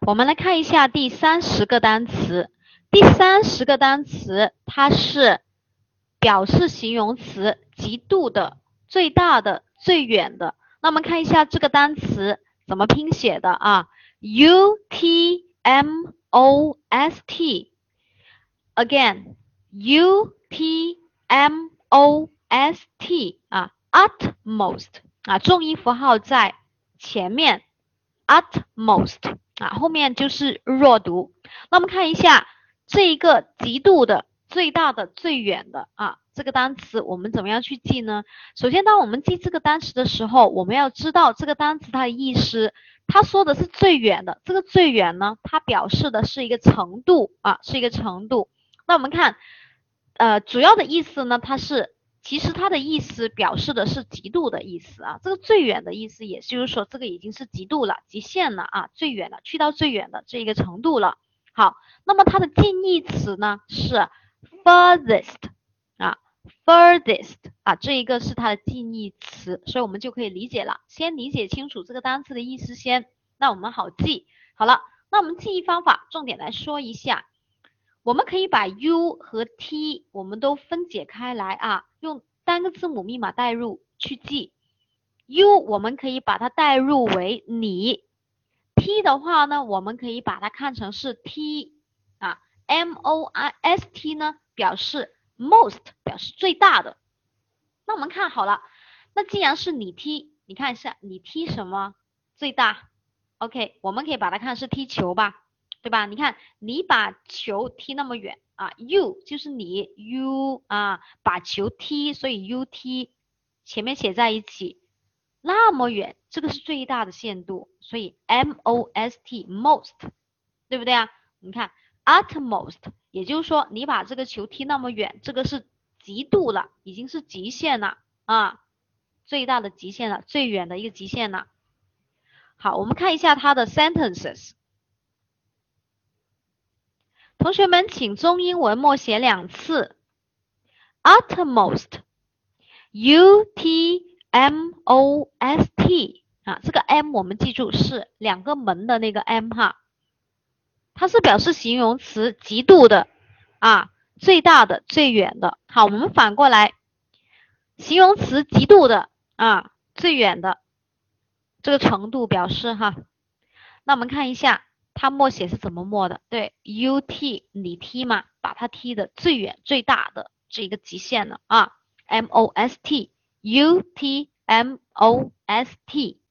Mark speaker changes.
Speaker 1: 我们来看一下第三十个单词。第三十个单词，它是表示形容词，极度的、最大的、最远的。那我们看一下这个单词怎么拼写的啊？U T M O S T。Again，U T M O S T 啊，utmost 啊，重音符号在前面，utmost 啊，后面就是弱读。那我们看一下这一个极度的、最大的、最远的啊，这个单词我们怎么样去记呢？首先，当我们记这个单词的时候，我们要知道这个单词它的意思。它说的是最远的，这个最远呢，它表示的是一个程度啊，是一个程度。那我们看，呃，主要的意思呢，它是其实它的意思表示的是极度的意思啊。这个最远的意思，也就是说这个已经是极度了，极限了啊，最远了，去到最远的这一个程度了。好，那么它的近义词呢是 furthest 啊，furthest 啊，这一个是它的近义词，所以我们就可以理解了。先理解清楚这个单词的意思先，那我们好记。好了，那我们记忆方法重点来说一下。我们可以把 U 和 T 我们都分解开来啊，用单个字母密码代入去记。U 我们可以把它代入为你，T 的话呢，我们可以把它看成是 T 啊，M O I S T 呢表示 most 表示最大的。那我们看好了，那既然是你踢，你看一下你踢什么最大？OK，我们可以把它看是踢球吧。对吧？你看，你把球踢那么远啊，you 就是你，you 啊，把球踢，所以 U T 前面写在一起，那么远，这个是最大的限度，所以 M O S T most，对不对啊？你看，utmost，也就是说你把这个球踢那么远，这个是极度了，已经是极限了啊，最大的极限了，最远的一个极限了。好，我们看一下它的 sentences。同学们，请中英文默写两次，utmost，u t m o s t 啊，这个 m 我们记住是两个门的那个 m 哈，它是表示形容词，极度的啊，最大的，最远的。好，我们反过来，形容词极度的啊，最远的。这个程度表示哈，那我们看一下。它默写是怎么默的？对，U T 你踢嘛，把它踢的最远最大的这一个极限了啊，M O S T U T M O S T。